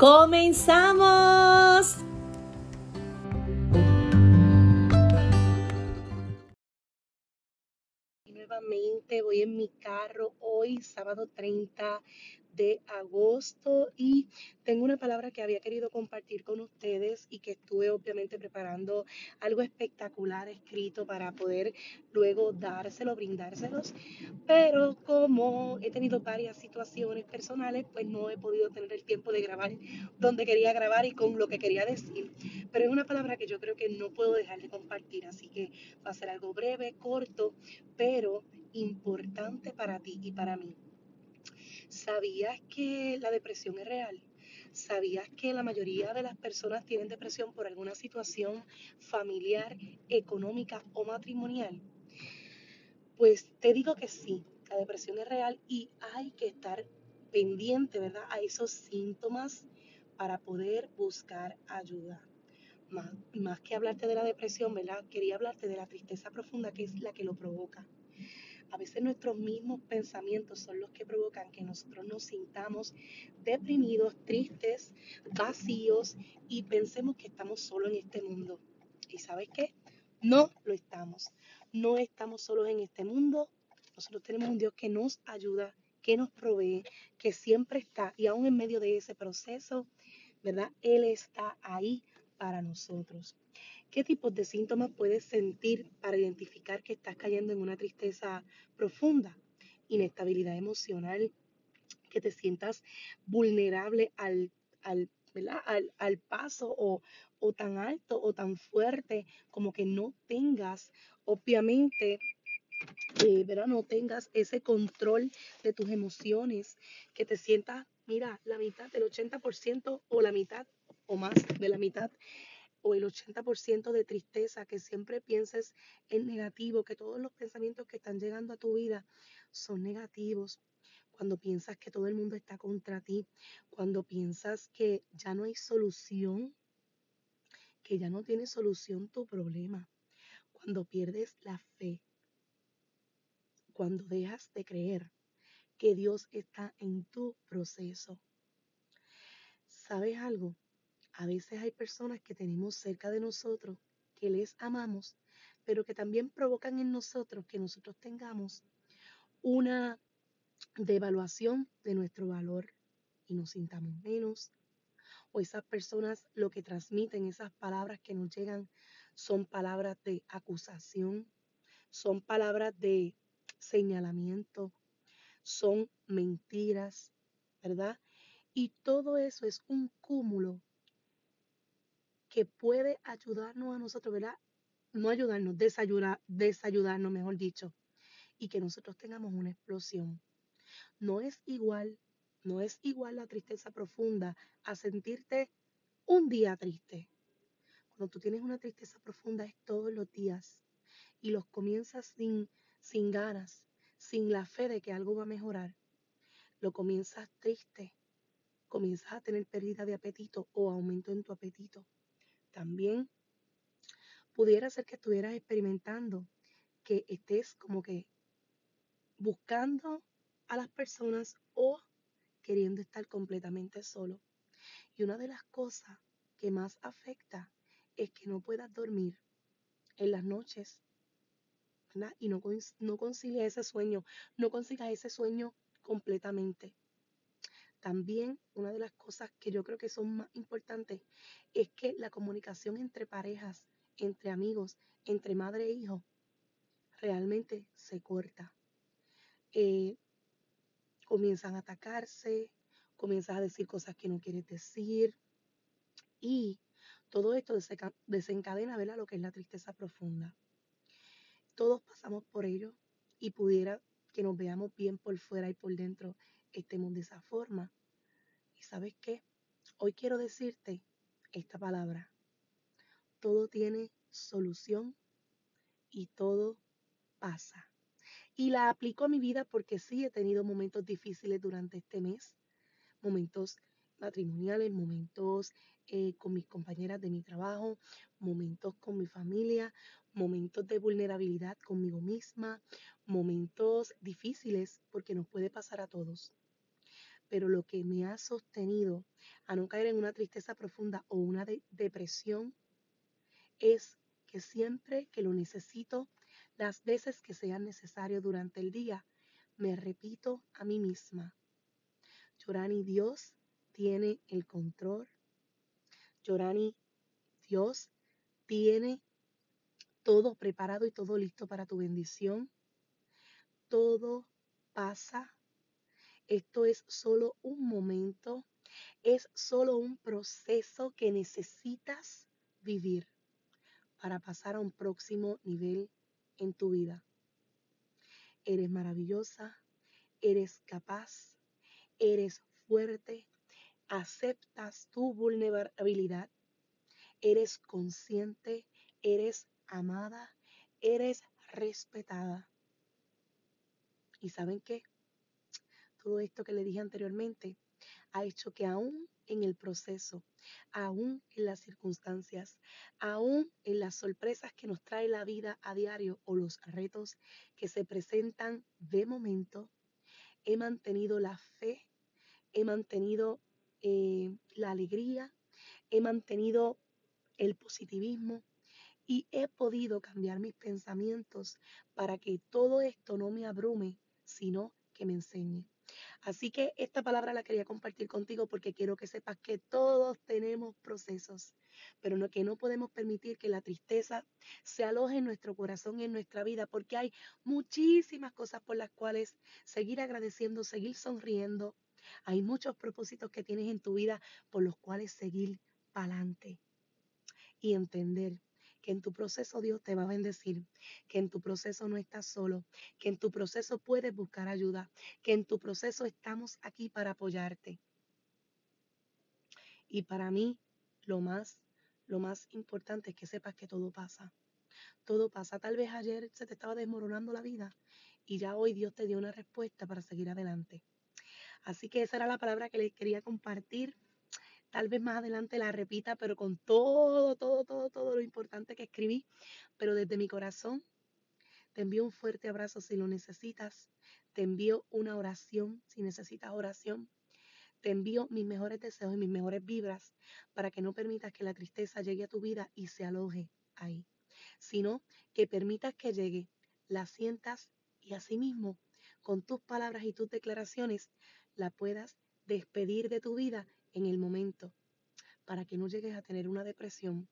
¡Comenzamos! Nuevamente voy en mi carro hoy, sábado 30 de agosto y tengo una palabra que había querido compartir con ustedes y que estuve obviamente preparando algo espectacular escrito para poder luego dárselo, brindárselos, pero como he tenido varias situaciones personales, pues no he podido tener el tiempo de grabar donde quería grabar y con lo que quería decir, pero es una palabra que yo creo que no puedo dejar de compartir, así que va a ser algo breve, corto, pero importante para ti y para mí. ¿Sabías que la depresión es real? ¿Sabías que la mayoría de las personas tienen depresión por alguna situación familiar, económica o matrimonial? Pues te digo que sí, la depresión es real y hay que estar pendiente, ¿verdad? A esos síntomas para poder buscar ayuda. Más, más que hablarte de la depresión, ¿verdad? Quería hablarte de la tristeza profunda que es la que lo provoca. A veces nuestros mismos pensamientos son los que provocan que nosotros nos sintamos deprimidos, tristes, vacíos y pensemos que estamos solos en este mundo. ¿Y sabes qué? No lo estamos. No estamos solos en este mundo. Nosotros tenemos un Dios que nos ayuda, que nos provee, que siempre está y aún en medio de ese proceso, ¿verdad? Él está ahí para nosotros. ¿Qué tipos de síntomas puedes sentir para identificar que estás cayendo en una tristeza profunda? Inestabilidad emocional, que te sientas vulnerable al, al, al, paso o, o tan alto o tan fuerte como que no tengas, obviamente, eh, ¿verdad? No tengas ese control de tus emociones, que te sientas, mira, la mitad del 80% o la mitad o más de la mitad o el 80% de tristeza, que siempre pienses en negativo, que todos los pensamientos que están llegando a tu vida son negativos. Cuando piensas que todo el mundo está contra ti, cuando piensas que ya no hay solución, que ya no tiene solución tu problema, cuando pierdes la fe, cuando dejas de creer que Dios está en tu proceso. ¿Sabes algo? A veces hay personas que tenemos cerca de nosotros, que les amamos, pero que también provocan en nosotros que nosotros tengamos una devaluación de nuestro valor y nos sintamos menos. O esas personas lo que transmiten, esas palabras que nos llegan, son palabras de acusación, son palabras de señalamiento, son mentiras, ¿verdad? Y todo eso es un cúmulo que puede ayudarnos a nosotros, ¿verdad? No ayudarnos, desayudar, desayudarnos, mejor dicho, y que nosotros tengamos una explosión. No es igual, no es igual la tristeza profunda a sentirte un día triste. Cuando tú tienes una tristeza profunda es todos los días y los comienzas sin, sin ganas, sin la fe de que algo va a mejorar. Lo comienzas triste, comienzas a tener pérdida de apetito o aumento en tu apetito. También pudiera ser que estuvieras experimentando, que estés como que buscando a las personas o queriendo estar completamente solo. Y una de las cosas que más afecta es que no puedas dormir en las noches. Y no, no ese sueño, no consigas ese sueño completamente. También una de las cosas que yo creo que son más importantes es que la comunicación entre parejas, entre amigos, entre madre e hijo, realmente se corta. Eh, comienzan a atacarse, comienzas a decir cosas que no quieres decir y todo esto desencadena ¿verdad? lo que es la tristeza profunda. Todos pasamos por ello y pudiera que nos veamos bien por fuera y por dentro estemos de esa forma. ¿Y sabes qué? hoy quiero decirte esta palabra. Todo tiene solución y todo pasa. Y la aplico a mi vida porque sí he tenido momentos difíciles durante este mes, momentos matrimoniales, momentos eh, con mis compañeras de mi trabajo, momentos con mi familia, momentos de vulnerabilidad conmigo misma, momentos difíciles porque nos puede pasar a todos. Pero lo que me ha sostenido a no caer en una tristeza profunda o una depresión es que siempre que lo necesito, las veces que sean necesario durante el día, me repito a mí misma, Yorani, Dios tiene el control. Yorani, Dios tiene todo preparado y todo listo para tu bendición. Todo pasa. Esto es solo un momento, es solo un proceso que necesitas vivir para pasar a un próximo nivel en tu vida. Eres maravillosa, eres capaz, eres fuerte, aceptas tu vulnerabilidad, eres consciente, eres amada, eres respetada. ¿Y saben qué? Todo esto que le dije anteriormente ha hecho que aún en el proceso, aún en las circunstancias, aún en las sorpresas que nos trae la vida a diario o los retos que se presentan de momento, he mantenido la fe, he mantenido eh, la alegría, he mantenido el positivismo y he podido cambiar mis pensamientos para que todo esto no me abrume, sino que me enseñe. Así que esta palabra la quería compartir contigo porque quiero que sepas que todos tenemos procesos, pero no, que no podemos permitir que la tristeza se aloje en nuestro corazón y en nuestra vida, porque hay muchísimas cosas por las cuales seguir agradeciendo, seguir sonriendo. Hay muchos propósitos que tienes en tu vida por los cuales seguir para adelante y entender que en tu proceso Dios te va a bendecir, que en tu proceso no estás solo, que en tu proceso puedes buscar ayuda, que en tu proceso estamos aquí para apoyarte. Y para mí, lo más, lo más importante es que sepas que todo pasa. Todo pasa. Tal vez ayer se te estaba desmoronando la vida y ya hoy Dios te dio una respuesta para seguir adelante. Así que esa era la palabra que les quería compartir. Tal vez más adelante la repita, pero con todo, todo, todo, todo lo importante que escribí. Pero desde mi corazón te envío un fuerte abrazo si lo necesitas. Te envío una oración si necesitas oración. Te envío mis mejores deseos y mis mejores vibras para que no permitas que la tristeza llegue a tu vida y se aloje ahí, sino que permitas que llegue, la sientas y asimismo, con tus palabras y tus declaraciones, la puedas despedir de tu vida en el momento para que no llegues a tener una depresión,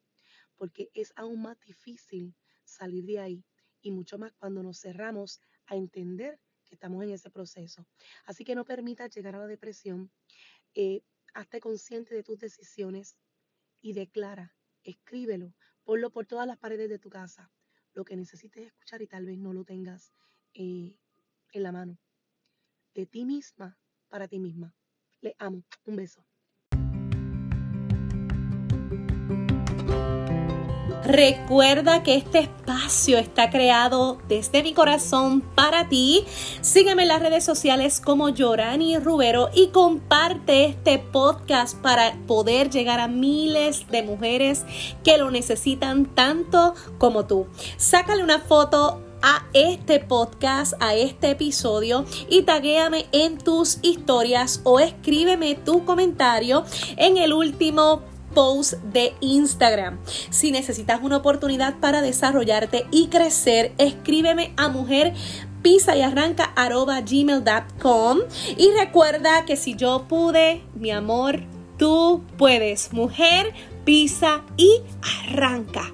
porque es aún más difícil salir de ahí y mucho más cuando nos cerramos a entender que estamos en ese proceso. Así que no permitas llegar a la depresión, eh, hazte consciente de tus decisiones y declara, escríbelo, ponlo por todas las paredes de tu casa, lo que necesites escuchar y tal vez no lo tengas eh, en la mano. De ti misma para ti misma. Le amo. Un beso. Recuerda que este espacio está creado desde mi corazón para ti. Sígueme en las redes sociales como Yorani Rubero y comparte este podcast para poder llegar a miles de mujeres que lo necesitan tanto como tú. Sácale una foto a este podcast, a este episodio y taguéame en tus historias o escríbeme tu comentario en el último post de Instagram. Si necesitas una oportunidad para desarrollarte y crecer, escríbeme a mujer pisa y arranca gmail.com y recuerda que si yo pude, mi amor, tú puedes. Mujer, pisa y arranca.